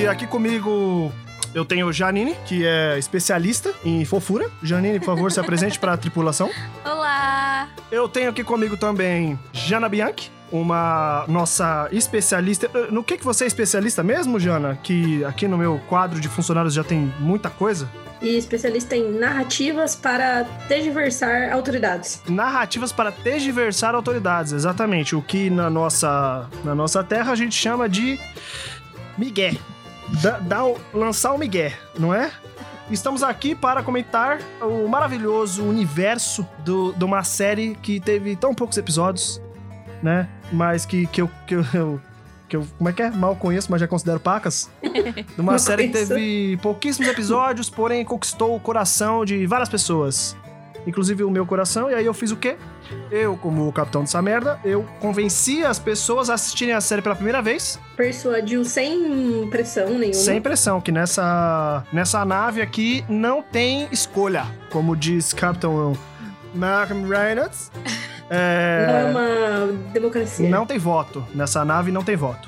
E aqui comigo eu tenho Janine, que é especialista em fofura. Janine, por favor, se apresente para a tripulação. Olá! Eu tenho aqui comigo também Jana Bianchi, uma nossa especialista. Eh, No que, que você é especialista mesmo, Jana? Que aqui no meu quadro de funcionários já tem muita coisa. e especialista em narrativas para tergiversar autoridades. Narrativas para tergiversar autoridades, exatamente. O que na nossa, na nossa terra a gente chama de migué. Da, dar o- lançar o migué, não é? Estamos aqui para comentar o maravilhoso universo do, de uma série que teve tão poucos episódios, né? Mas que, que, eu, que, eu, que eu. Como é que é? Mal conheço, mas já considero pacas. De uma série que teve pouquíssimos episódios, porém conquistou o coração de várias pessoas. Inclusive o meu coração, e aí eu fiz o quê? Eu, como o capitão dessa merda, eu convenci as pessoas a assistirem a série pela primeira vez, Persuadiu sem pressão nenhuma. sem pressão, que nessa, nessa nave aqui não tem escolha, como diz Capitão Malcolm Reynolds. É, Não é uma democracia. não tem voto. Nessa nave não tem voto.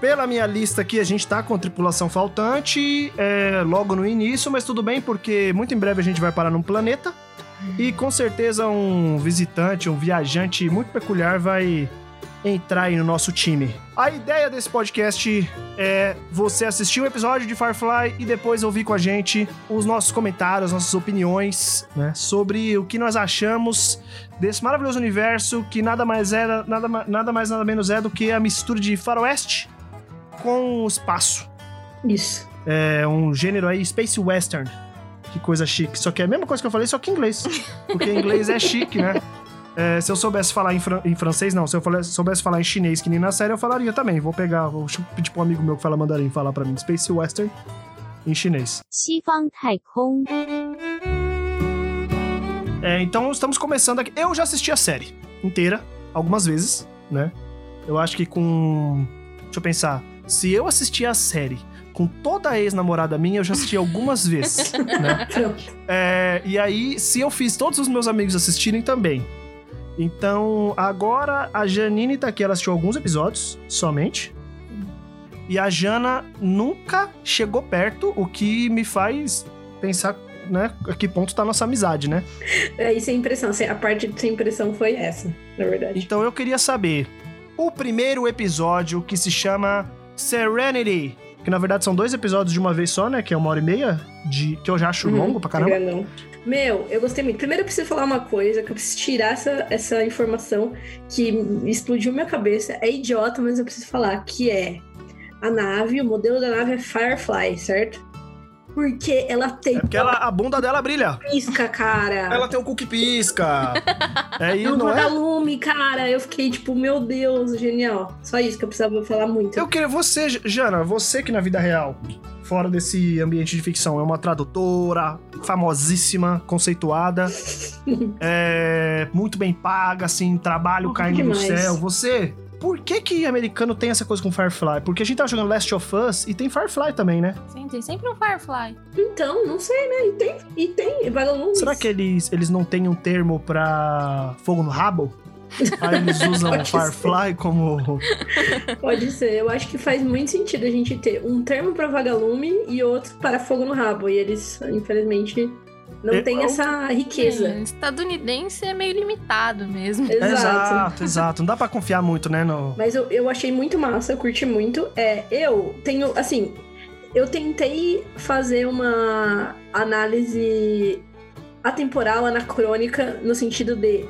Pela minha lista aqui, a gente tá com tripulação faltante é, logo no início, mas tudo bem, porque muito em breve a gente vai parar num planeta. E com certeza um visitante, um viajante muito peculiar vai entrar aí no nosso time. A ideia desse podcast é você assistir um episódio de Firefly e depois ouvir com a gente os nossos comentários, nossas opiniões, né, sobre o que nós achamos desse maravilhoso universo que nada mais é, nada, nada mais nada menos é do que a mistura de faroeste com espaço. Isso. É um gênero aí, space western. Que coisa chique. Só que é a mesma coisa que eu falei, só que em inglês. Porque inglês é chique, né? É, se eu soubesse falar em, fran em, francês, não. Se eu soubesse falar em chinês, que nem na série, eu falaria também. Vou pegar, vou pedir pra um amigo meu que fala mandarim falar pra mim Space Western em chinês. É, então estamos começando aqui. Eu já assisti a série inteira, algumas vezes, né? Eu acho que com. Deixa eu pensar. Se eu assistir a série com toda a ex-namorada minha, eu já assisti algumas vezes, né? É, e aí, se eu fiz todos os meus amigos assistirem também. Então, agora a Janine tá aqui, ela assistiu alguns episódios somente. E a Jana nunca chegou perto, o que me faz pensar, né, a que ponto tá a nossa amizade, né? Aí sem pressão. sem- A parte de sem pressão foi essa, na verdade. Então eu queria saber o primeiro episódio que se chama Serenity. Que na verdade são dois episódios de uma vez só, né? Que é uma hora e meia, de, que eu já acho Uhum, longo pra caramba. é. Meu, eu gostei muito. Primeiro eu preciso falar uma coisa, que eu preciso tirar essa, essa informação que explodiu minha cabeça. É idiota, mas eu preciso falar, que é a nave, o modelo da nave é Firefly, certo? Porque ela tem É porque ela, a bunda dela brilha. pisca, cara. Ela tem o cookie pisca. é isso, um não é? vagalume, cara. Eu fiquei tipo, meu Deus, genial. Só isso que eu precisava falar muito. Eu queria você, Jana, você que na vida real, fora desse ambiente de ficção, é uma tradutora famosíssima, conceituada, é, muito bem paga, assim, trabalho caindo Demais. do céu. Você, por que que americano tem essa coisa com Firefly? Porque a gente tava jogando Last of Us e tem Firefly também, né? Sim, tem sempre um Firefly. Então, não sei, né? E tem, e tem vagalumes. Será que eles, eles não têm um termo pra fogo no rabo? Aí eles usam Pode ser. Firefly como. Pode ser. Eu acho que faz muito sentido a gente ter um termo para vagalume e outro para fogo no rabo. E eles, infelizmente, não Eu- têm essa riqueza. É, estadunidense é meio limitado mesmo. Exato. Exato, exato. Não dá pra confiar muito, né? No... Mas eu, eu achei muito massa, eu curti muito. É, eu tenho, assim, eu tentei fazer uma análise atemporal, anacrônica, no sentido de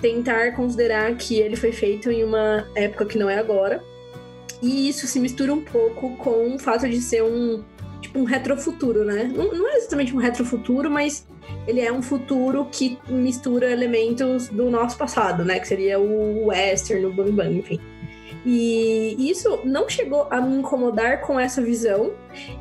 tentar considerar que ele foi feito em uma época que não é agora. E isso se mistura um pouco com o fato de ser um tipo um retrofuturo, né? Não, não é exatamente um retrofuturo, mas ele é um futuro que mistura elementos do nosso passado, né? Que seria o western, o bang bang, enfim. E isso não chegou a me incomodar com essa visão.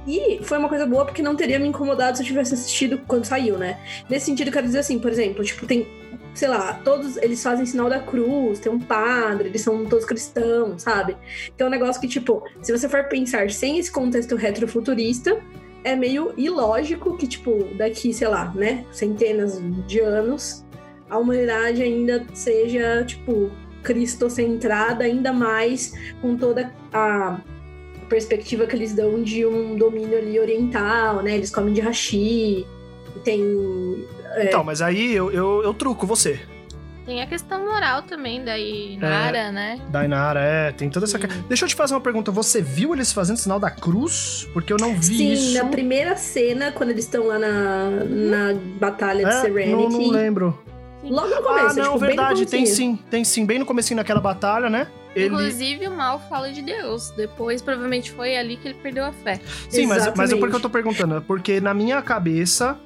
E foi uma coisa boa porque não teria me incomodado se eu tivesse assistido quando saiu, né? Nesse sentido, quero dizer assim, por exemplo, tipo, tem, sei lá, todos eles fazem sinal da cruz, tem um padre, eles são todos cristãos, sabe? Então é um negócio que, tipo, se você for pensar sem esse contexto retrofuturista, é meio ilógico que, tipo, daqui, sei lá, né, centenas de anos, a humanidade ainda seja, tipo, cristocentrada, ainda mais com toda a perspectiva que eles dão de um domínio ali oriental, né? Eles comem de hashi, tem... É... Então, mas aí eu, eu, eu truco você. Tem a questão moral também da Inara, é, né? Da Inara, é. Tem toda essa. Sim. Deixa eu te fazer uma pergunta. Você viu eles fazendo sinal da cruz? Porque eu não vi Sim, isso. Sim, na primeira cena, quando eles estão lá na, na Batalha de é, Serenity. Não, não lembro. Logo no começo, Ah, não, tipo, verdade, tem sim, tem sim, bem no comecinho daquela batalha, né? Ele... Inclusive, o mal fala de Deus. Depois, provavelmente, foi ali que ele perdeu a fé. Sim, mas, mas é Exatamente. porque eu tô perguntando, é porque na minha cabeça,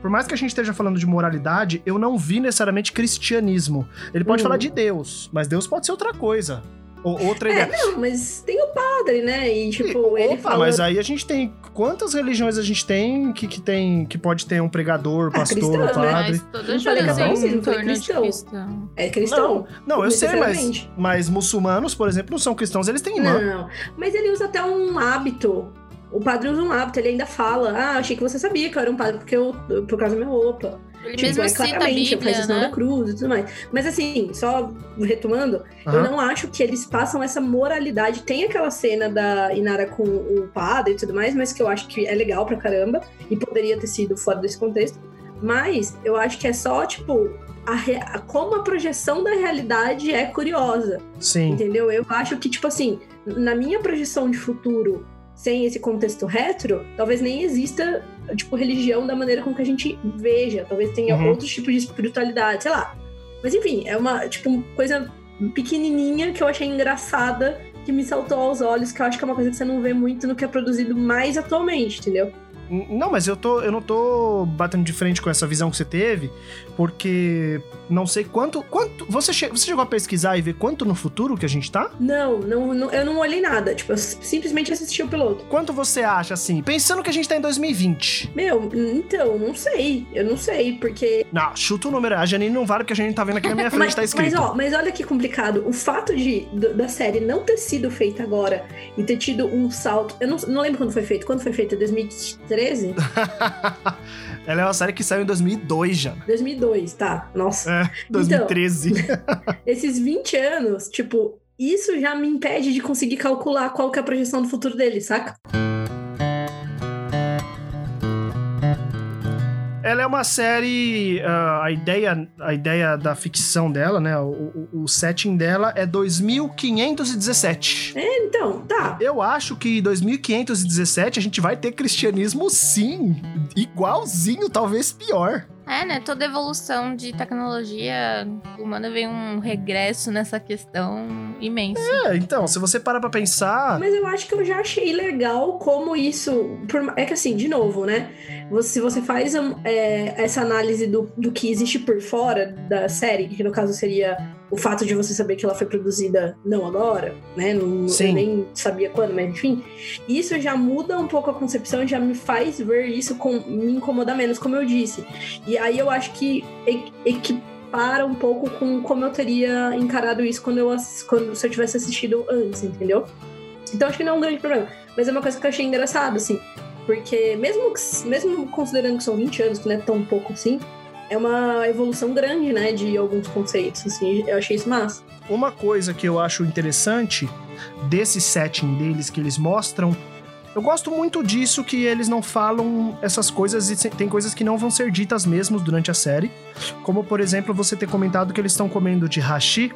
por mais que a gente esteja falando de moralidade, eu não vi necessariamente cristianismo. Ele pode Hum. falar de Deus, mas Deus pode ser outra coisa. Ou outra É, ideia. não, mas tem o padre, né? E, tipo, E- ele Opa, fala... mas aí a gente tem. Quantas religiões a gente tem que, que tem que pode ter um pregador, Ah, pastor, cristão, né? padre? Mas todas Não catolicismo, em torno de cristão. cristão. É cristão. Não, eu sei, mas, mas muçulmanos, por exemplo, não são cristãos, eles têm imã. Não, mas ele usa até um hábito. O padre usa um hábito, ele ainda fala: Ah, achei que você sabia que eu era um padre porque eu, por causa da minha roupa. Ele Tipo, mesmo é cita a claramente, Bíblia, faz o sinal né? da cruz e tudo mais. Mas assim, só retomando, eu Aham. não acho que eles passam essa moralidade. Tem aquela cena da Inara com o padre e tudo mais, mas que eu acho que é legal pra caramba e poderia ter sido fora desse contexto. Mas eu acho que é só, tipo, a re- a- como a projeção da realidade é curiosa. Sim. Entendeu? Eu acho que, tipo assim, na minha projeção de futuro, sem esse contexto retro, talvez nem exista, tipo, religião da maneira com que a gente veja. Talvez tenha Uhum. outros tipos de espiritualidade, sei lá. Mas enfim, é uma, tipo, coisa pequenininha que eu achei engraçada, que me saltou aos olhos, que eu acho que é uma coisa que você não vê muito no que é produzido mais atualmente, entendeu? Não, mas eu, tô, eu não tô batendo de frente com essa visão que você teve, porque não sei quanto. quanto você, che- você chegou a pesquisar e ver quanto no futuro que a gente tá? Não, não, não- eu não olhei nada. Tipo, eu simplesmente assisti o piloto. Quanto você acha, assim, pensando que a gente tá em 2020? Meu, então, não sei. Eu não sei, porque Não, chuta o número. A Janine não vale porque a gente tá vendo aqui na minha frente, mas, tá escrito. Mas, ó, mas olha que complicado. O fato de, da série não ter sido feita agora e ter tido um salto. Eu não, não lembro quando foi feito. Quando foi feito? 2013? Ela é uma série que saiu em 2002, já. 2002, tá. Nossa. É, 2013. Esses 20 anos, tipo, isso já me impede de conseguir calcular qual que é a projeção do futuro dele, saca? É uma série. ah, a, ideia, a ideia da ficção dela, né? O, o- o setting dela é 2517. Então, tá. Eu acho que em 2517 a gente vai ter cristianismo sim. Igualzinho, talvez pior. É, né? Toda evolução de tecnologia humana vem um regresso nessa questão imenso. É, então, se você parar pra pensar. Mas eu acho que eu já achei legal como isso. por- é que assim, de novo, né? Você- se você faz um, é, essa análise do, do que existe por fora da série, que no caso seria o fato de você saber que ela foi produzida não agora, né? Não, Sim. eu nem sabia quando, mas enfim. Isso já muda um pouco a concepção e já me faz ver isso com me incomodar menos, como eu disse. E aí eu acho que equipara um pouco com como eu teria encarado isso quando eu quando se eu tivesse assistido antes, entendeu? Então acho que não é um grande problema. Mas é uma coisa que eu achei engraçado, assim. Porque mesmo, mesmo considerando que são 20 anos, que não é tão pouco assim, é uma evolução grande, né, de alguns conceitos, assim. Eu achei isso massa. Uma coisa que eu acho interessante desse setting deles que eles mostram. Eu gosto muito disso que eles não falam essas coisas e tem coisas que não vão ser ditas mesmo durante a série. Como, por exemplo, você ter comentado que eles estão comendo de hashi.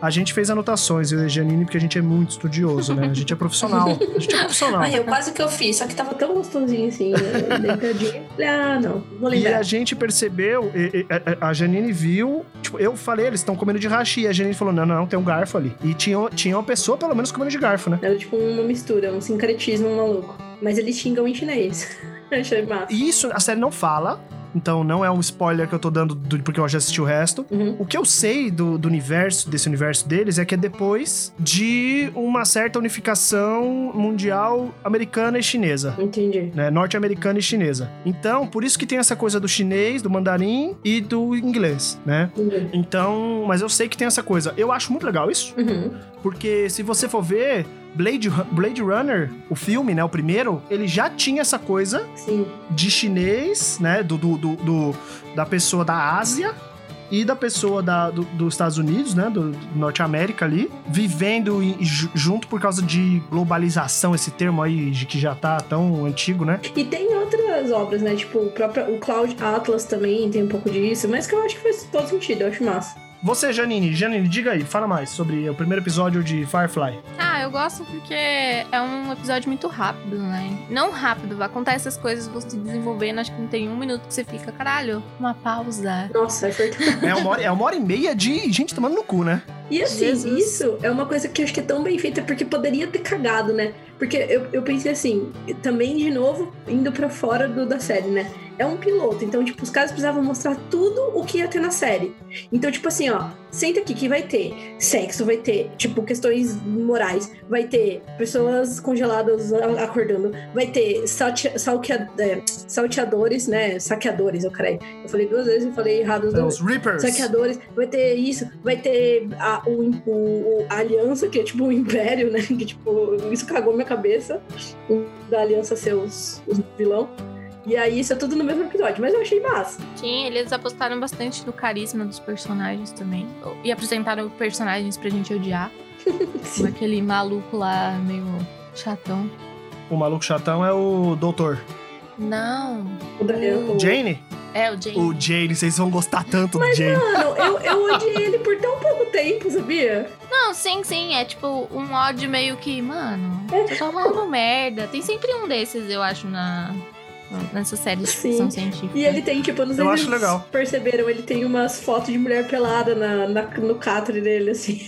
A gente fez anotações, eu e a Janine, porque a gente é muito estudioso, né? A gente é profissional. A gente é profissional. Ai, eu quase que eu fiz, só que tava tão gostosinho assim, né, deitadinho. Falei, ah, não, vou E a gente percebeu, e- e- a- Janine viu, tipo, eu falei, eles estão comendo de hashi. E a Janine falou: não, não, tem um garfo ali. E tinha, tinha uma pessoa, pelo menos, comendo de garfo, né? Era tipo uma mistura, um sincretismo maluco. Mas eles xingam em chinês. Eu achei massa. E isso a série não fala, Então não é um spoiler que eu tô dando do- porque eu já assisti o resto. Uhum. O que eu sei do, do universo, desse universo deles, é que é depois de uma certa unificação mundial americana e chinesa. Entendi. Né, norte-americana e chinesa. Então, por isso que tem essa coisa do chinês, do mandarim e do inglês, né? Entendi. Então, mas eu sei que tem essa coisa. Eu acho muito legal isso, Uhum. porque se você for ver Blade, Blade Runner, o filme, né, o primeiro, ele já tinha essa coisa Sim. de chinês, né, do, do, do- do- da pessoa da Ásia e da pessoa da, do- dos Estados Unidos, né, do, do Norte América ali, vivendo em- ju- junto por causa de globalização, esse termo aí de que já tá tão antigo, né? E tem outras obras, né? Tipo, o próprio o Cloud Atlas também tem um pouco disso, mas que eu acho que faz todo sentido, eu acho massa. Você, Janine, Janine, diga aí, fala mais sobre o primeiro episódio de Firefly. Ah, eu gosto porque é um episódio muito rápido, né? Não rápido, acontece as coisas vão se desenvolvendo, acho que não tem um minuto que você fica, caralho, uma pausa. Nossa, é verdade. É uma hora, é uma hora e meia de gente tomando no cu, né? E assim, Jesus. isso é uma coisa que eu acho que é tão bem feita porque poderia ter cagado, né? Porque eu, eu pensei assim, também de novo, indo pra fora do, da série, né? É um piloto, então, tipo, os caras precisavam mostrar tudo o que ia ter na série. Então, tipo assim, ó, senta aqui que vai ter sexo, vai ter, tipo, questões morais, vai ter pessoas congeladas acordando, vai ter saltea- salquea- é, salteadores, né? Saqueadores, eu creio. Eu falei duas vezes e falei errado duas os Reapers. saqueadores, vai ter isso, vai ter a, o, o- o- a aliança, que é tipo o império, né? Que tipo, isso cagou minha cabeça, o da aliança ser os, os vilão. E aí isso é tudo no mesmo episódio, mas eu achei massa. Sim, eles apostaram bastante no carisma dos personagens também. E apresentaram personagens pra gente odiar. Como aquele maluco lá, meio chatão. O maluco chatão é o doutor. Não. O da o- Jane? É, o Jane. O Jane, vocês vão gostar tanto do Jane. Mano, eu, eu odiei ele por tão pouco tempo, sabia? Não, sim, sim. É tipo um ódio meio que, mano, É. tá falando merda. Tem sempre um desses, eu acho, na. Nessas séries de ficção científica. E ele tem, tipo, não sei Eu se acho vocês legal. perceberam, ele tem umas fotos de mulher pelada na, na- no catre dele, assim.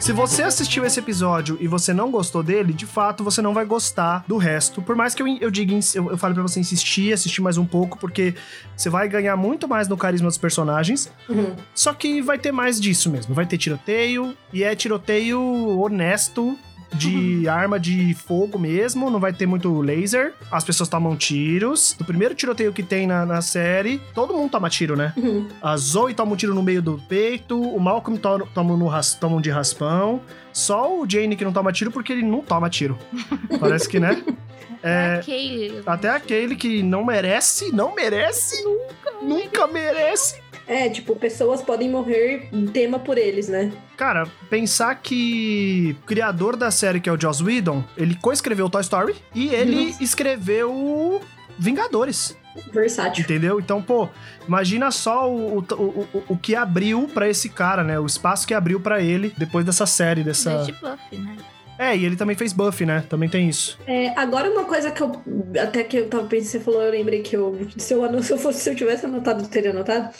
Se você assistiu esse episódio e você não gostou dele, de fato você não vai gostar do resto. Por mais que eu, eu diga, eu, eu fale pra você insistir, assistir mais um pouco, porque você vai ganhar muito mais no carisma dos personagens. Uhum. Só que vai ter mais disso mesmo. Vai ter tiroteio, e é tiroteio honesto. De arma de fogo mesmo, não vai ter muito laser. As pessoas tomam tiros. No primeiro tiroteio que tem na, na série, todo mundo toma tiro, né? Uhum. A Zoe toma um tiro no meio do peito, o Malcolm to- toma, no ras- toma um de raspão. Só o Jane que não toma tiro porque ele não toma tiro. Parece que, né? É, Ok. até aquele que não merece, não merece, nunca, nunca merece. É, tipo, pessoas podem morrer tema por eles, né? Cara, pensar que o criador da série, que é o Joss Whedon, ele co-escreveu Toy Story e ele Nossa. escreveu Vingadores. Versátil. Entendeu? Então, pô, imagina só o, o, o, o- que abriu pra esse cara, né? O espaço que abriu pra ele depois dessa série, dessa. Desde Buffy, né? É, e ele também fez Buffy, né? Também tem isso. É, agora uma coisa que eu. Até que eu tava pensando, você falou, eu lembrei que eu. Se eu, se eu fosse, se eu tivesse anotado, eu teria anotado.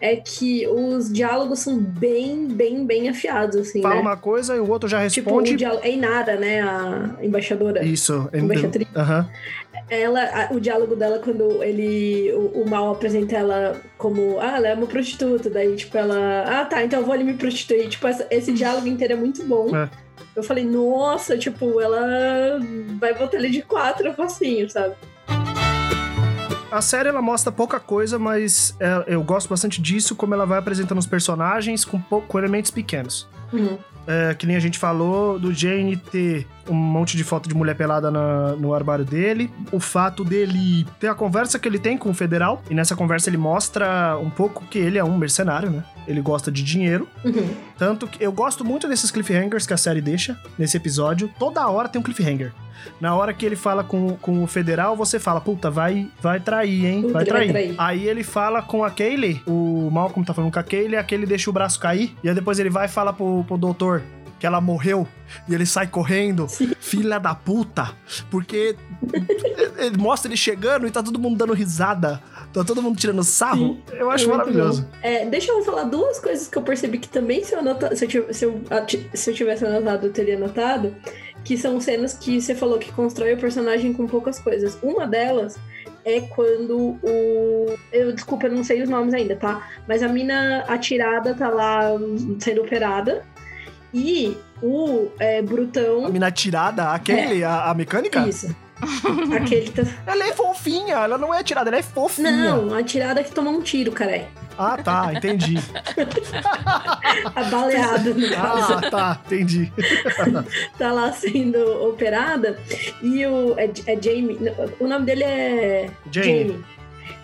É que os diálogos são bem, bem, bem afiados, assim, Fala né? uma coisa e o outro já Tipo, responde. o diálogo. É Inara, né? A embaixadora. Isso. é- Embaixatriz. Aham. Ela, a- o diálogo dela quando ele. O, o mal apresenta ela como. Ah, ela é uma prostituta. Daí, tipo, ela. Ah, tá, então eu vou ali me prostituir. Tipo, essa- esse diálogo inteiro é muito bom. É. Eu falei, nossa, tipo, ela vai botar ele de quatro facinho, sabe? A série ela mostra pouca coisa, mas é, eu gosto bastante disso, como ela vai apresentando os personagens com, com elementos pequenos. Uhum. É, que nem a gente falou do Jane ter um monte de foto de mulher pelada na- no armário dele. O fato dele ter a conversa que ele tem com o federal. E nessa conversa ele mostra um pouco que ele é um mercenário, né? Ele gosta de dinheiro. Uhum. Tanto que eu gosto muito desses cliffhangers que a série deixa nesse episódio. Toda hora tem um cliffhanger. Na hora que ele fala com, com o federal, você fala, puta, vai, vai trair, hein? Vai ele vai trair. trair. Aí ele fala com a Kaylee, o Malcolm tá falando com a Kaylee, a Kaylee deixa o braço cair. E aí depois ele vai e fala pro, pro doutor que ela morreu. E ele sai correndo. Filha da puta. Porque ele mostra ele chegando e tá todo mundo dando risada. Tá todo mundo tirando sarro. Eu acho É maravilhoso. É, deixa eu falar duas coisas que eu percebi que também, se eu, anota, se eu, se eu, se eu tivesse anotado, eu teria anotado. que são cenas que você falou que constrói o personagem com poucas coisas. Uma delas é quando o. Eu, desculpa, eu não sei os nomes ainda, tá? Mas a mina atirada tá lá sendo operada. E o é, Brutão. A mina tirada, aquele, a, a mecânica? Isso. Aquele tá. Ela é fofinha, ela não é tirada, ela é fofinha. Não, a tirada que toma um tiro, cara. Ah, tá, entendi. A baleada, no caso. ah, tá, entendi. tá lá sendo operada e o é, é Jamie, o nome dele é Jamie.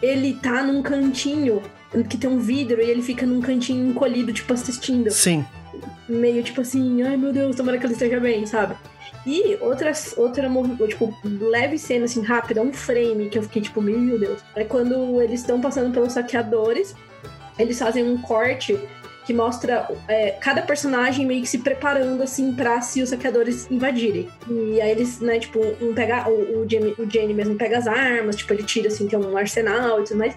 Ele tá num cantinho que tem um vidro e ele fica num cantinho encolhido, tipo assistindo, Sim. meio tipo assim, ai meu Deus, tomara que ele esteja bem, sabe? E outras, outra, tipo, leve cena, assim, rápida, um frame que eu fiquei tipo, meu Deus. É quando eles estão passando pelos saqueadores, eles fazem um corte que mostra é, cada personagem meio que se preparando, assim, pra se os saqueadores invadirem. E aí eles, né, tipo, um pega, o, o, Jamie, o Jamie mesmo pega as armas, tipo, ele tira, assim, tem um arsenal e tudo mais.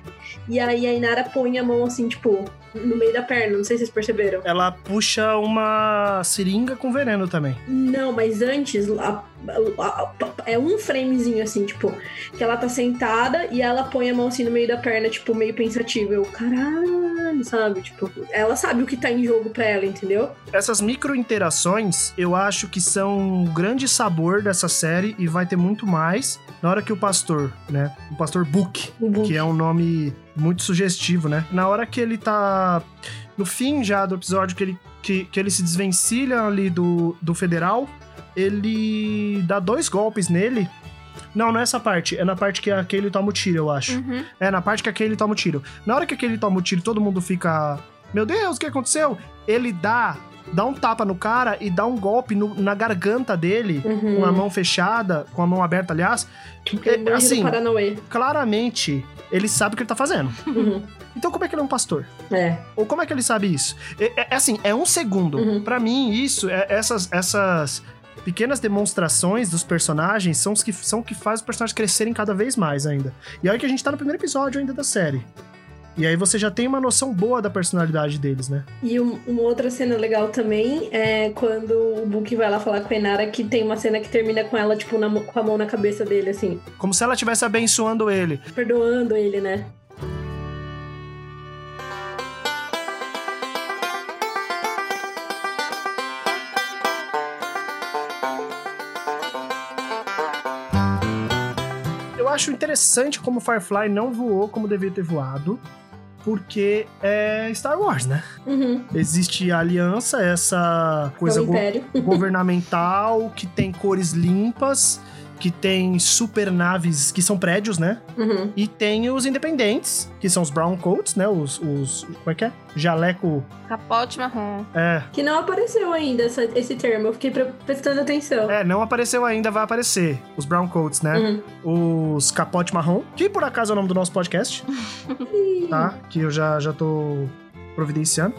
E aí a Inara põe a mão, assim, tipo, no meio da perna, não sei se vocês perceberam. Ela puxa uma seringa com veneno também. Não, mas antes, a- a- a- é um framezinho assim, tipo, que ela tá sentada e ela põe a mão assim no meio da perna, tipo, meio pensativa. Eu, caralho, sabe? Tipo, ela sabe o que tá em jogo pra ela, entendeu? Essas micro interações, eu acho que são um grande sabor dessa série e vai ter muito mais na hora que o pastor, né? O pastor Book, Book. que é um nome muito sugestivo, né? Na hora que ele tá no fim já do episódio que ele, que, que ele se desvencilha ali do, do federal, ele dá dois golpes nele. Não, não é essa parte. É na parte que aquele toma o tiro, eu acho. Uhum. É, na parte que aquele toma o tiro. Na hora que aquele toma o tiro, todo mundo fica. Meu Deus, o que aconteceu? Ele dá. Dá um tapa no cara e dá um golpe no- na garganta dele, Uhum. com a mão fechada, com a mão aberta, aliás. Manja assim, claramente, ele sabe o que ele tá fazendo. Uhum. Então, como é que ele é um pastor? É. Ou como é que ele sabe isso? É, é- é assim, é um segundo. Uhum. Pra mim, isso, é- essas, essas pequenas demonstrações dos personagens são os que são o que faz os personagens crescerem cada vez mais ainda. E aí que a gente tá no primeiro episódio ainda da série. E aí você já tem uma noção boa da personalidade deles, né? E um- uma outra cena legal também é quando o Book vai lá falar com a Inara que tem uma cena que termina com ela, tipo, na com a mão na cabeça dele, assim, Como se ela estivesse abençoando ele. perdoando ele, né? Eu acho interessante como Firefly não voou como devia ter voado. Porque é Star Wars, né? Uhum. Existe a aliança, essa É coisa o go- governamental, que tem cores limpas, que tem super naves que são prédios, né? Uhum. E tem os independentes, que são os brown coats, né? Os. os como é que é? Jaleco. Capote marrom. É. Que não apareceu ainda essa- esse termo, eu fiquei pre- prestando atenção. É, não apareceu ainda, vai aparecer. Os brown coats, né? Uhum. Os capote marrom, que por acaso é o nome do nosso podcast, tá? Que eu já, já tô providenciando.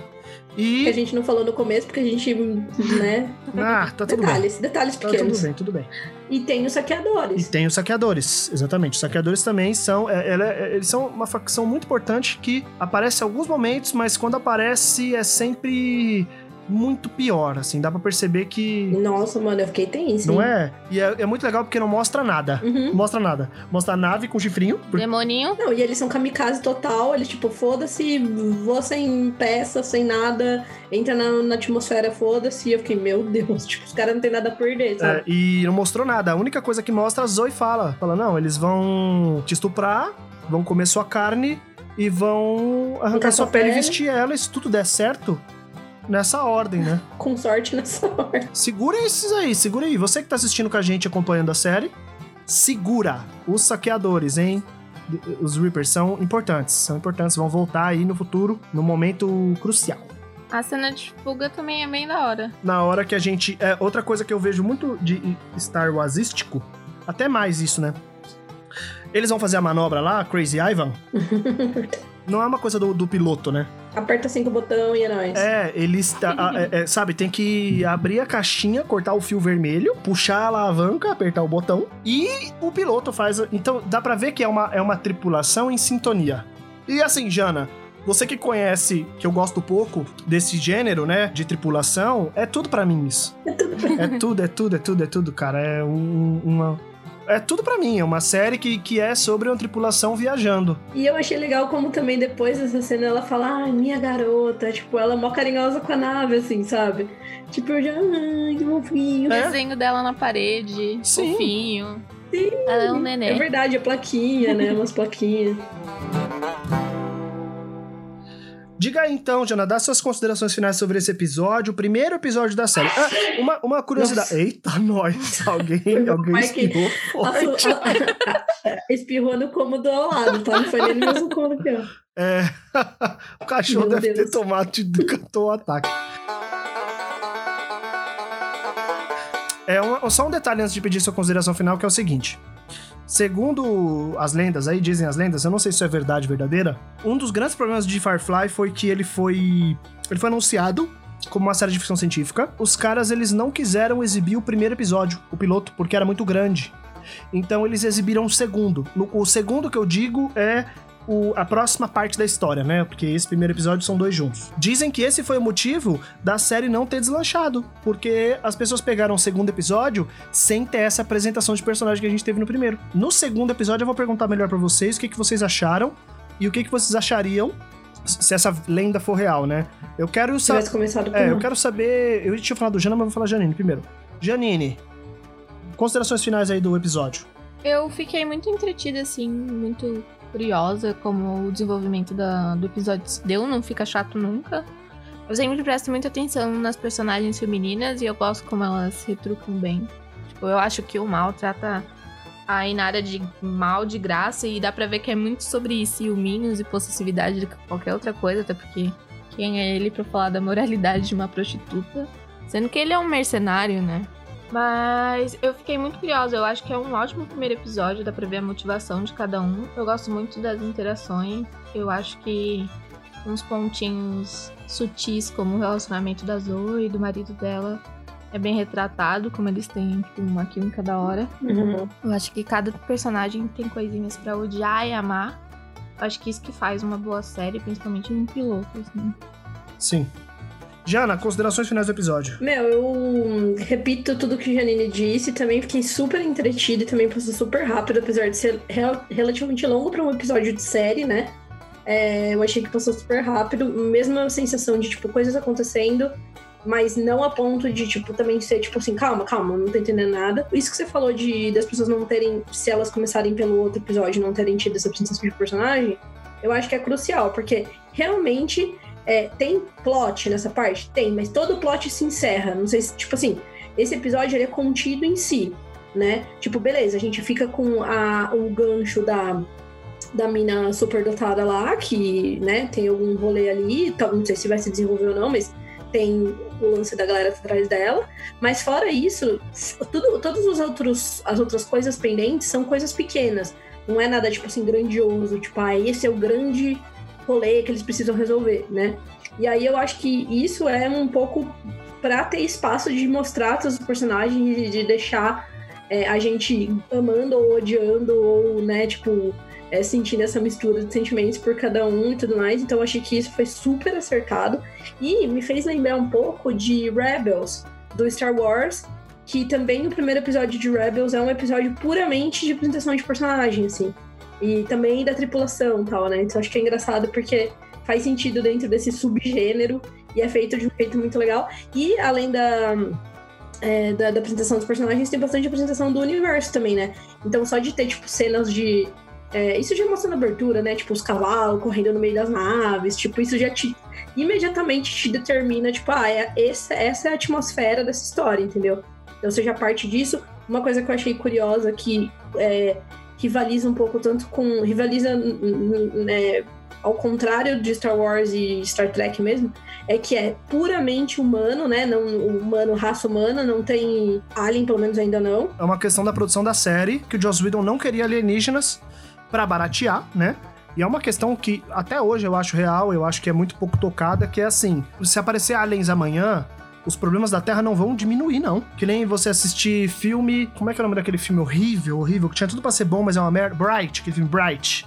Que a E. gente não falou no começo, porque a gente, né? Ah, tá tudo bem. detalhes, detalhes Tá pequenos. tudo bem, tudo bem. E tem os E saqueadores. tem os saqueadores, exatamente. Os saqueadores também são. é, é- eles são uma facção muito importante que aparece em alguns momentos, mas quando aparece é sempre muito pior, assim. Dá pra perceber que. Nossa, mano, eu fiquei tenso. Não hein? é? E é, é muito legal porque não mostra nada. Uhum. Não mostra nada. Mostra a nave com chifrinho. porque- Demoninho. Não, e eles são kamikaze total, eles tipo, foda-se, voa sem peça, sem nada, entra na, na atmosfera, foda-se. E eu fiquei, meu Deus, tipo, os caras não tem nada a perder, sabe? É, e não mostrou nada. A única coisa que mostra, a Zoe fala. Fala, não, eles vão te estuprar, vão comer sua carne e vão arrancar sua sua pele e pele. vestir ela. E se tudo der certo, nessa ordem, né? Com sorte nessa hora. Segura esses aí, segura aí. Você que tá assistindo com a gente, acompanhando a série, segura os saqueadores, hein? Os Reapers são importantes, são importantes, vão voltar aí no futuro, no momento crucial. A cena de fuga também é bem da hora. Na hora que a gente. É, outra coisa que eu vejo muito de Star Warsístico, até mais isso, né? Eles vão fazer a manobra lá, Crazy Ivan. Não é uma coisa do, do piloto, né? Aperta cinco botão e é nóis. É, eles. tá- a- é, é, sabe, tem que abrir a caixinha, cortar o fio vermelho, puxar a alavanca, apertar o botão e o piloto faz. Então dá pra ver que é uma, é uma tripulação em sintonia. E assim, Jana, Você que conhece, que eu gosto pouco desse gênero, né, de tripulação, é tudo pra mim isso. É tudo É tudo, é tudo, é tudo, é tudo, cara. É um- uma. É tudo pra mim, é uma série que, que é sobre uma tripulação viajando. E eu achei legal como também depois dessa cena ela fala, ai, minha garota, tipo, ela é mó carinhosa com a nave, assim, sabe? Tipo, eu já, ai, que fofinho. O É? desenho dela na parede, Sim. fofinho. Sim. Ela é um É nenê. verdade, a plaquinha, né? Umas plaquinhas. Diga aí então, Jana, dá suas considerações finais sobre esse episódio, o primeiro episódio da série. Ah, uma, uma curiosidade. Nossa. Eita, nós! Alguém, alguém espirrou forte. Espirrou no cômodo ao lado, tá? Não foi nem no mesmo cômodo aqui, ó. É, o cachorro Meu deve Deus. ter tomado, cantou o ataque. É uma- só um detalhe antes de pedir sua consideração final, que é o seguinte. Segundo as lendas, aí dizem as lendas, eu não sei se isso é verdade verdadeira. Um dos grandes problemas de Firefly foi que ele foi. Ele foi anunciado como uma série de ficção científica. Os caras, eles não quiseram exibir o primeiro episódio, o piloto, porque era muito grande. Então eles exibiram o segundo. No- o segundo que eu digo é o- a próxima parte da história, né? Porque esse primeiro episódio são dois juntos. Dizem que esse foi o motivo da série não ter deslanchado, porque as pessoas pegaram o segundo episódio sem ter essa apresentação de personagem que a gente teve no primeiro. No segundo episódio eu vou perguntar melhor pra vocês o que, que vocês acharam e o que, que vocês achariam se essa lenda for real, né? Eu quero Se saber. tivesse começado com É, eu quero saber. Eu tinha falado do Jana, mas vou falar Janine primeiro. Janine, considerações finais aí do episódio. Eu fiquei muito entretida, assim, muito curiosa como o desenvolvimento da- do episódio se deu, não fica chato nunca. Eu sempre presto muita atenção nas personagens femininas e eu gosto como elas retrucam bem. Tipo, eu acho que o mal trata a Inara de mal de graça e dá pra ver que é muito sobre ciúminhos e possessividade de qualquer outra coisa, até porque quem é ele pra falar da moralidade de uma prostituta? Sendo que ele é um mercenário, né? Mas eu fiquei muito curiosa. Eu acho que é um ótimo primeiro episódio, dá pra ver a motivação de cada um. Eu gosto muito das interações. Eu acho que uns pontinhos sutis, como o relacionamento da Zoe e do marido dela, é bem retratado, como eles têm tipo, uma química da hora. Uhum. Eu acho que cada personagem tem coisinhas pra odiar e amar. Eu acho que isso que faz uma boa série, principalmente um piloto, assim. Sim. Jana, considerações finais do episódio. Meu, eu repito tudo que a Janine disse, também fiquei super entretida e também passou super rápido, apesar de ser rel- relativamente longo para um episódio de série, né? É, eu achei que passou super rápido, mesma sensação de, tipo, coisas acontecendo, mas não a ponto de, tipo, também ser, tipo assim, calma, calma, não tô entendendo nada. Isso que você falou de das pessoas não terem, se elas começarem pelo outro episódio, não terem tido essa apresentação de personagem, eu acho que é crucial, porque realmente é, tem plot nessa parte? Tem, mas todo plot se encerra. Não sei se, tipo assim, esse episódio ele é contido em si, né? Tipo, beleza, a gente fica com a, o gancho da, da mina superdotada lá, que, né, tem algum rolê ali, não sei se vai se desenvolver ou não, mas tem o lance da galera atrás dela. Mas fora isso, tudo, todas os outros, as outras coisas pendentes são coisas pequenas. Não é nada, tipo assim, grandioso. Tipo, ah, esse é o grande rolê que eles precisam resolver, né? E aí eu acho que isso é um pouco pra ter espaço de mostrar todos os personagens e de deixar é, a gente amando ou odiando ou, né, tipo, é, sentindo essa mistura de sentimentos por cada um e tudo mais. Então eu achei que isso foi super acertado e me fez lembrar um pouco de Rebels do Star Wars, que também o primeiro episódio de Rebels é um episódio puramente de apresentação de personagem, assim. E também da tripulação e tal, né? Então acho que é engraçado porque faz sentido dentro desse subgênero e é feito de um jeito muito legal. E além da, é, da, da apresentação dos personagens, tem bastante apresentação do universo também, né? Então só de ter, tipo, cenas de. é, isso já mostra na abertura, né? Tipo, os cavalos correndo no meio das naves, tipo, isso já te. imediatamente te determina, tipo, ah, é, essa, essa é a atmosfera dessa história, entendeu? Então já parte disso. Uma coisa que eu achei curiosa que é, rivaliza um pouco tanto com. rivaliza né, ao contrário de Star Wars e Star Trek mesmo, é que é puramente humano, né? Não, humano, raça humana, não tem alien, pelo menos ainda não. É uma questão da produção da série, que o Joss Whedon não queria alienígenas pra baratear, né? E é uma questão que até hoje eu acho real, eu acho que é muito pouco tocada, que é assim, se aparecer aliens amanhã, os problemas da Terra não vão diminuir, não. Que nem você assistir filme. Como é que é o nome daquele filme horrível, horrível, que tinha tudo pra ser bom, mas é uma merda. Bright, aquele filme Bright.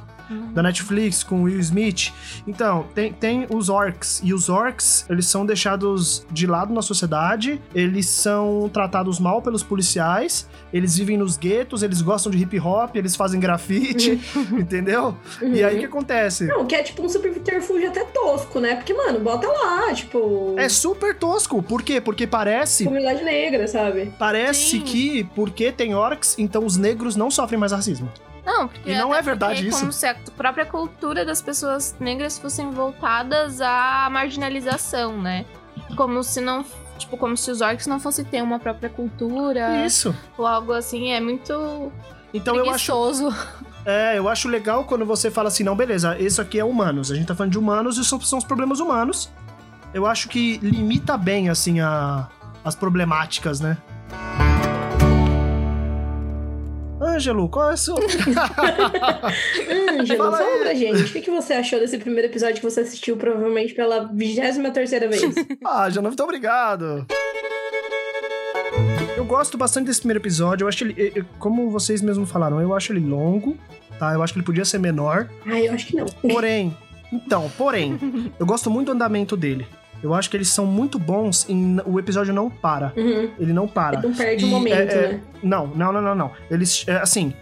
Da Netflix com Will Smith. Então, tem, tem os orcs. E os orcs, eles são deixados de lado na sociedade, eles são tratados mal pelos policiais, eles vivem nos guetos, eles gostam de hip hop, eles fazem grafite, entendeu? E aí o que acontece? Não, que é tipo um subterfúgio até tosco, né? Porque, mano, bota lá, tipo. É super tosco. Por quê? Porque parece. Comunidade negra, sabe? Parece Sim. que porque tem orcs, então os negros não sofrem mais racismo. Não, porque E não é verdade porque isso. como se a própria cultura das pessoas negras fossem voltadas à marginalização, né? Como se não, tipo, como se os orcs não fossem ter uma própria cultura Isso. ou algo assim, é muito Então eu acho, preguiçoso. é, eu acho legal quando você fala assim, não, beleza, isso aqui é humanos. A gente tá falando de humanos e são, são os problemas humanos. Eu acho que limita bem, assim, a, as problemáticas, né? Ângelo, qual é a sua... Ângelo, Fala fala pra gente, o que, que você achou desse primeiro episódio que você assistiu provavelmente pela 23 terceira vez? Ah, já muito obrigado. Eu gosto bastante desse primeiro episódio. Eu acho ele, eu- eu- como vocês mesmos falaram, eu acho ele longo, tá? Eu acho que ele podia ser menor. ah, eu acho que não. Porém, então, porém, eu gosto muito do andamento dele. Eu acho que eles são muito bons em. O episódio não para. Uhum. Ele não para. Não perde o E, momento, é, é, né? Não, não, não, não, não. Eles, é, assim,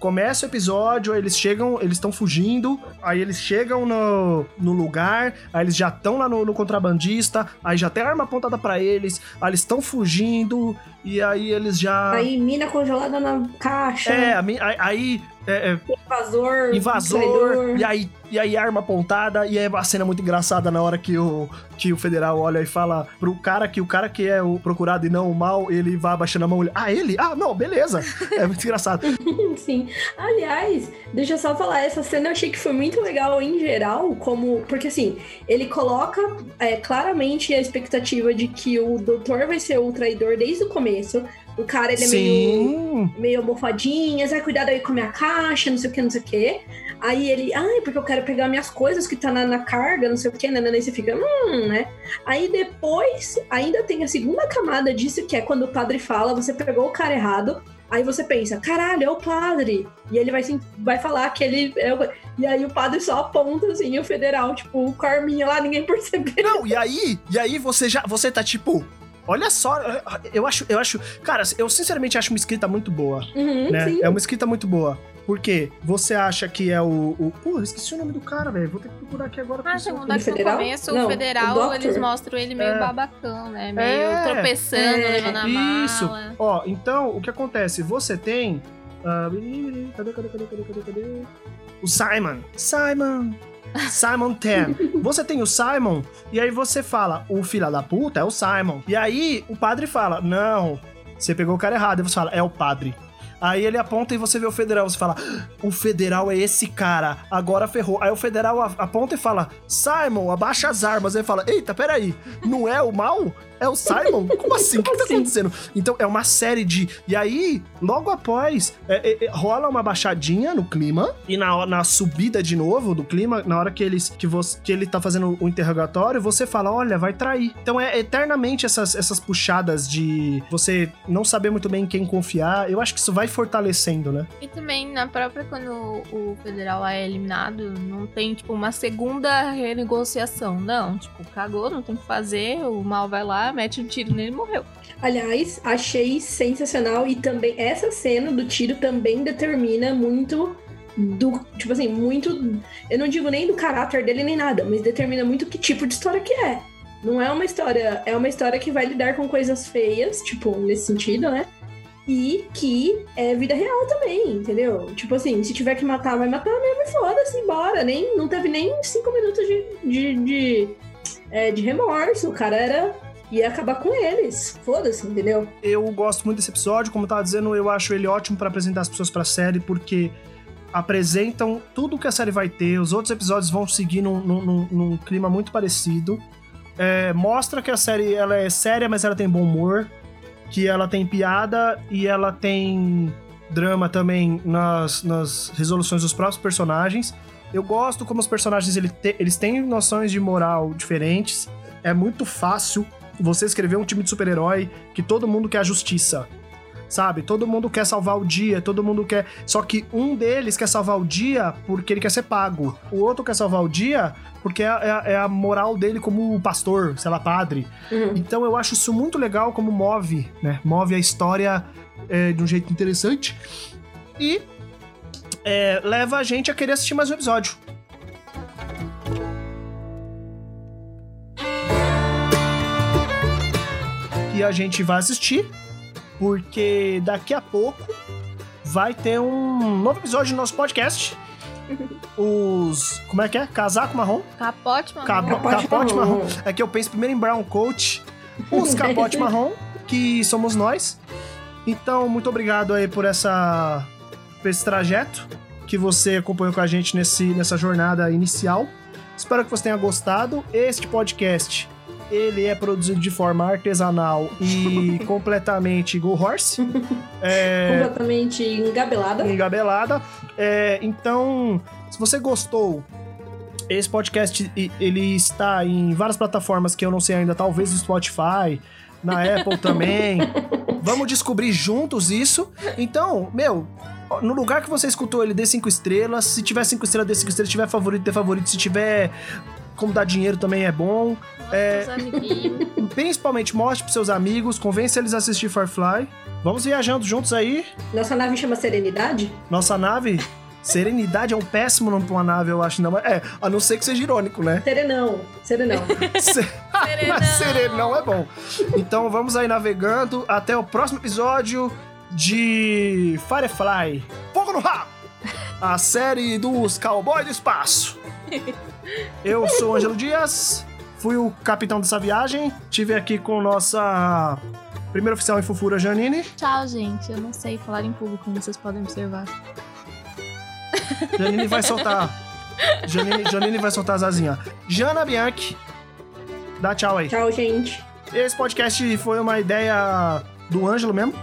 começa o episódio, eles chegam, eles estão fugindo, aí eles chegam no, no lugar, aí eles já estão lá no, no contrabandista, aí já tem arma apontada pra eles, aí eles estão fugindo, e aí eles já. Aí, mina congelada na caixa, é, aí. aí é, é, invasor, invasor, traidor. e aí, e aí arma apontada, e é uma cena muito engraçada na hora que o, que o federal olha e fala pro cara que o cara que é o procurado e não o mal, ele vai abaixando a mão, ele, ah, ele? Ah, não, beleza. É muito engraçado. Sim. Aliás, deixa eu só falar, essa cena eu achei que foi muito legal em geral, como. Porque assim, ele coloca é, claramente a expectativa de que o doutor vai ser o traidor desde o começo. O cara, ele é meio. Sim. meio almofadinhas, ai, cuidado aí com a minha caixa, não sei o que, não sei o que. Aí ele, ai, porque eu quero pegar minhas coisas que tá na, na carga, não sei o que, né? Aí você fica, hum, né? Aí depois, ainda tem a segunda camada disso, que é quando o padre fala, você pegou o cara errado. Aí você pensa, caralho, é o padre. E ele vai, sim- vai falar que ele é o... E aí o padre só aponta, assim, o federal, tipo, o Carminha lá, ninguém percebeu. Não, e aí, e aí você já, você tá tipo, olha só, eu acho, eu acho, cara, eu sinceramente acho uma escrita muito boa, Uhum, né? sim. É uma escrita muito boa. Porque você acha que é o. o... Pô, eu esqueci o nome do cara, velho. Vou ter que procurar aqui agora. pra Ah, segundo aqui no federal? começo, Não, o o federal, Doctor. eles mostram ele meio É. babacão, né? Meio É. tropeçando, É. levando a Isso. mala. Ó, então, o que acontece? Você tem. ah, cadê, cadê, cadê, cadê, cadê, cadê? O Simon. Simon. Simon Tan. Você tem o Simon, e aí você fala, o filho da puta é o Simon. E aí o padre fala, não, você pegou o cara errado. E você fala, é o padre. Aí ele aponta e você vê o federal. Você fala, o federal é esse cara, agora ferrou. Aí o federal aponta e fala, Simon, abaixa as armas. Aí ele fala, eita, peraí, não é o mal? É o Simon? Como assim? O que, que tá assim? acontecendo? Então é uma série de. E aí, logo após, é, é, é, rola uma baixadinha no clima. E na, na subida de novo do clima, na hora que, eles, que, você, que ele tá fazendo o interrogatório, você fala: olha, vai trair. Então é eternamente essas, essas puxadas de você não saber muito bem em quem confiar. Eu acho que isso vai fortalecendo, né? E também, na própria, quando o federal é eliminado, não tem, tipo, uma segunda renegociação. Não, tipo, cagou, não tem o que fazer, o mal vai lá, mete um tiro nele e morreu. Aliás, achei sensacional e também essa cena do tiro também determina muito do, tipo assim, muito, eu não digo nem do caráter dele nem nada, mas determina muito que tipo de história que é. Não é uma história, é uma história que vai lidar com coisas feias, tipo, nesse sentido, né? E que é vida real também, entendeu? Tipo assim, se tiver que matar, vai matar mesmo e foda-se, bora. Nem, não teve nem cinco minutos de, de, de, é, de remorso. O cara era ia acabar com eles. Foda-se, entendeu? Eu gosto muito desse episódio, como eu tava dizendo, eu acho ele ótimo pra apresentar as pessoas pra série, porque apresentam tudo que a série vai ter, os outros episódios vão seguir num, num- num- num clima muito parecido. É, mostra que a série ela é séria, mas ela tem bom humor, que ela tem piada e ela tem drama também nas, nas resoluções dos próprios personagens. Eu gosto como os personagens ele te- eles têm noções de moral diferentes. É muito fácil você escrever um time de super-herói que todo mundo quer a justiça. Sabe? Todo mundo quer salvar o dia, todo mundo quer. Só que um deles quer salvar o dia porque ele quer ser pago. O outro quer salvar o dia porque é, a- é a moral dele como pastor, sei lá, padre. Uhum. Então eu acho isso muito legal como move, né? Move a história é, de um jeito interessante. E é, leva a gente a querer assistir mais um episódio. E a gente vai assistir, porque daqui a pouco vai ter um novo episódio do nosso podcast. Os. Como é que é? Casaco marrom? Capote. Cabo- Capote capote marrom. marrom. É que eu penso primeiro em brown coat, os capote marrom, que somos nós. Então, muito obrigado aí por essa por esse trajeto que você acompanhou com a gente nesse, nessa jornada inicial. Espero que você tenha gostado. Este podcast, ele é produzido de forma artesanal e completamente go horse. É, Completamente engabelada. engabelada. É, então, se você gostou, esse podcast ele está em várias plataformas que eu não sei ainda, talvez no Spotify, na Apple também. Vamos descobrir juntos isso. Então, meu, no lugar que você escutou ele, dê cinco estrelas. Se tiver cinco estrelas, dê cinco estrelas. Se tiver favorito, dê favorito. Se tiver como dar dinheiro também é bom. É... Principalmente mostre pros seus amigos, convence eles a assistir Firefly. Vamos viajando juntos aí. Nossa nave chama Serenidade? Nossa nave, Serenidade é um péssimo nome pra uma nave, eu acho. Não, é, a não ser que seja irônico, né? Serenão. Serenão. Se- Mas Serenão é bom. Então vamos aí navegando. Até o próximo episódio de Firefly. Fogo no rabo! A série dos cowboys do espaço. Eu sou o Ângelo Dias, fui o capitão dessa viagem. Tive aqui com nossa primeira oficial em Fufura, Janine. Tchau, gente. Eu não sei falar em público, como vocês podem observar. Janine vai soltar. Janine, Janine vai soltar as asinhas. Jana Bianchi. Dá tchau aí. Tchau, gente. Esse podcast foi uma ideia do Ângelo mesmo.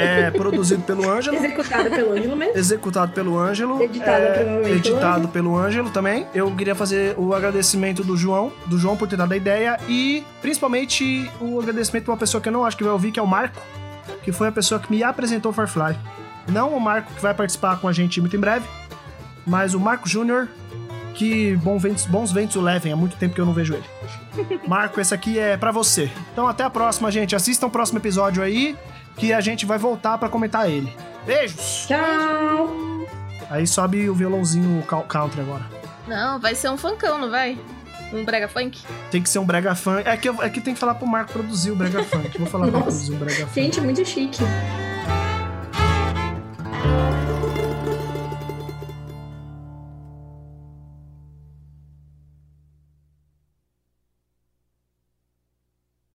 É produzido pelo Ângelo, Executada pelo Ângelo mesmo. executado pelo Ângelo, Editada é, editado pelo Ângelo também. Eu queria fazer o agradecimento do João, do João por ter dado a ideia e principalmente o agradecimento de uma pessoa que eu não acho que vai ouvir, que é o Marco, que foi a pessoa que me apresentou o Firefly. Não o Marco que vai participar com a gente muito em breve, mas o Marco Júnior, que bom ventos- bons ventos o levem, há muito tempo que eu não vejo ele. Marco, esse aqui é pra você. Então até a próxima, gente. Assistam o próximo episódio aí, que a gente vai voltar pra comentar ele. Beijos! Tchau. Aí sobe o violãozinho cou- country agora. Não, vai ser um funkão, não vai? Um brega funk? Tem que ser um brega funk. É que, eu- é que tem que falar pro Marco produzir o brega funk. Vou falar pra produzir o brega funk. Gente, muito chique.